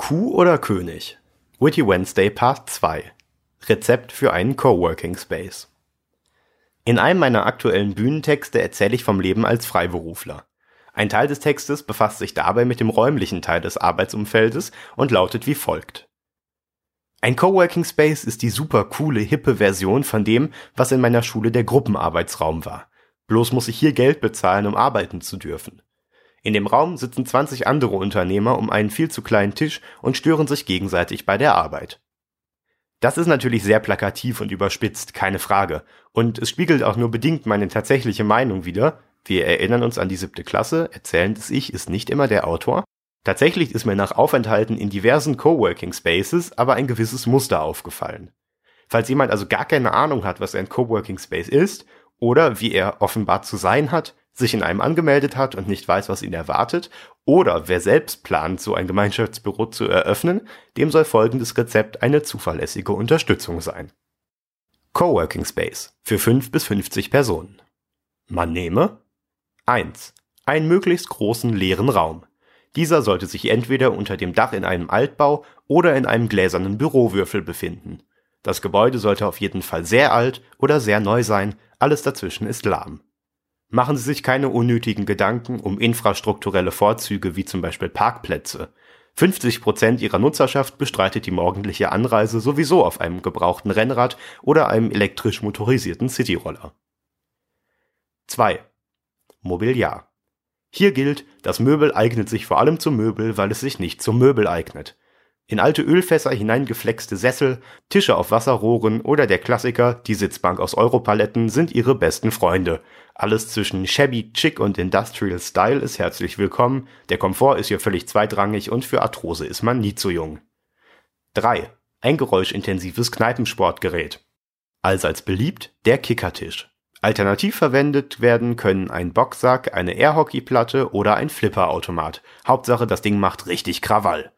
Kuh oder König? Witty Wednesday Part 2 Rezept für einen Coworking Space In einem meiner aktuellen Bühnentexte erzähle ich vom Leben als Freiberufler. Ein Teil des Textes befasst sich dabei mit dem räumlichen Teil des Arbeitsumfeldes und lautet wie folgt. Ein Coworking Space ist die super coole, hippe Version von dem, was in meiner Schule der Gruppenarbeitsraum war. Bloß muss ich hier Geld bezahlen, um arbeiten zu dürfen. In dem Raum sitzen 20 andere Unternehmer um einen viel zu kleinen Tisch und stören sich gegenseitig bei der Arbeit. Das ist natürlich sehr plakativ und überspitzt, keine Frage. Und es spiegelt auch nur bedingt meine tatsächliche Meinung wider. Wir erinnern uns an die siebte Klasse, erzählendes Ich ist nicht immer der Autor. Tatsächlich ist mir nach Aufenthalten in diversen Coworking Spaces aber ein gewisses Muster aufgefallen. Falls jemand also gar keine Ahnung hat, was ein Coworking Space ist oder wie er offenbar zu sein hat, sich in einem angemeldet hat und nicht weiß, was ihn erwartet, oder wer selbst plant, so ein Gemeinschaftsbüro zu eröffnen, dem soll folgendes Rezept eine zuverlässige Unterstützung sein. Coworking Space für 5 bis 50 Personen. Man nehme 1. Einen möglichst großen leeren Raum. Dieser sollte sich entweder unter dem Dach in einem Altbau oder in einem gläsernen Bürowürfel befinden. Das Gebäude sollte auf jeden Fall sehr alt oder sehr neu sein, alles dazwischen ist lahm. Machen Sie sich keine unnötigen Gedanken um infrastrukturelle Vorzüge wie zum Beispiel Parkplätze. 50 Prozent Ihrer Nutzerschaft bestreitet die morgendliche Anreise sowieso auf einem gebrauchten Rennrad oder einem elektrisch motorisierten Cityroller. 2. Mobiliar. Hier gilt, das Möbel eignet sich vor allem zum Möbel, weil es sich nicht zum Möbel eignet. In alte Ölfässer hineingeflexte Sessel, Tische auf Wasserrohren oder der Klassiker, die Sitzbank aus Europaletten sind ihre besten Freunde. Alles zwischen shabby, chic und industrial style ist herzlich willkommen, der Komfort ist hier völlig zweitrangig und für Arthrose ist man nie zu jung. 3. Ein geräuschintensives Kneipensportgerät. Allseits beliebt der Kickertisch. Alternativ verwendet werden können ein Boxsack, eine Airhockeyplatte oder ein Flipperautomat. Hauptsache das Ding macht richtig Krawall.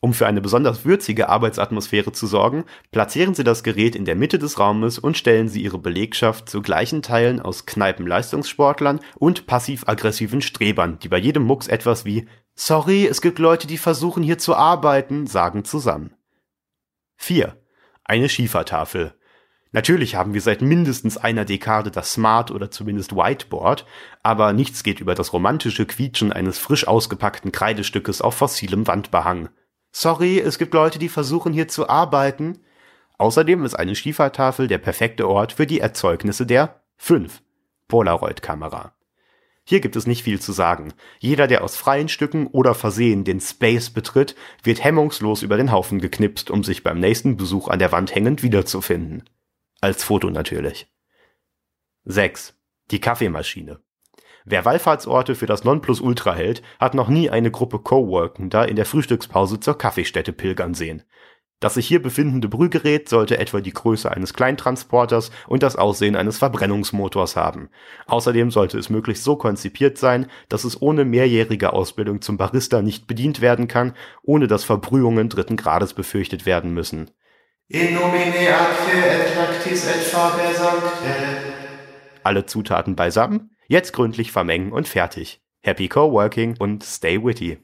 Um für eine besonders würzige Arbeitsatmosphäre zu sorgen, platzieren Sie das Gerät in der Mitte des Raumes und stellen Sie Ihre Belegschaft zu gleichen Teilen aus Kneipenleistungssportlern und passiv-aggressiven Strebern, die bei jedem Mucks etwas wie Sorry, es gibt Leute, die versuchen hier zu arbeiten, sagen zusammen. 4. Eine Schiefertafel. Natürlich haben wir seit mindestens einer Dekade das Smart oder zumindest Whiteboard, aber nichts geht über das romantische Quietschen eines frisch ausgepackten Kreidestückes auf fossilem Wandbehang. Sorry, es gibt Leute, die versuchen hier zu arbeiten. Außerdem ist eine Schiefertafel der perfekte Ort für die Erzeugnisse der 5 Polaroid-Kamera. Hier gibt es nicht viel zu sagen. Jeder, der aus freien Stücken oder Versehen den Space betritt, wird hemmungslos über den Haufen geknipst, um sich beim nächsten Besuch an der Wand hängend wiederzufinden. Als Foto natürlich. 6. Die Kaffeemaschine. Wer Wallfahrtsorte für das Nonplusultra hält, hat noch nie eine Gruppe Coworkender in der Frühstückspause zur Kaffeestätte pilgern sehen. Das sich hier befindende Brühgerät sollte etwa die Größe eines Kleintransporters und das Aussehen eines Verbrennungsmotors haben. Außerdem sollte es möglichst so konzipiert sein, dass es ohne mehrjährige Ausbildung zum Barista nicht bedient werden kann, ohne dass Verbrühungen dritten Grades befürchtet werden müssen. In nomine atque et lactis et faber sancte. Alle Zutaten beisammen? Jetzt gründlich vermengen und fertig. Happy Coworking und stay witty.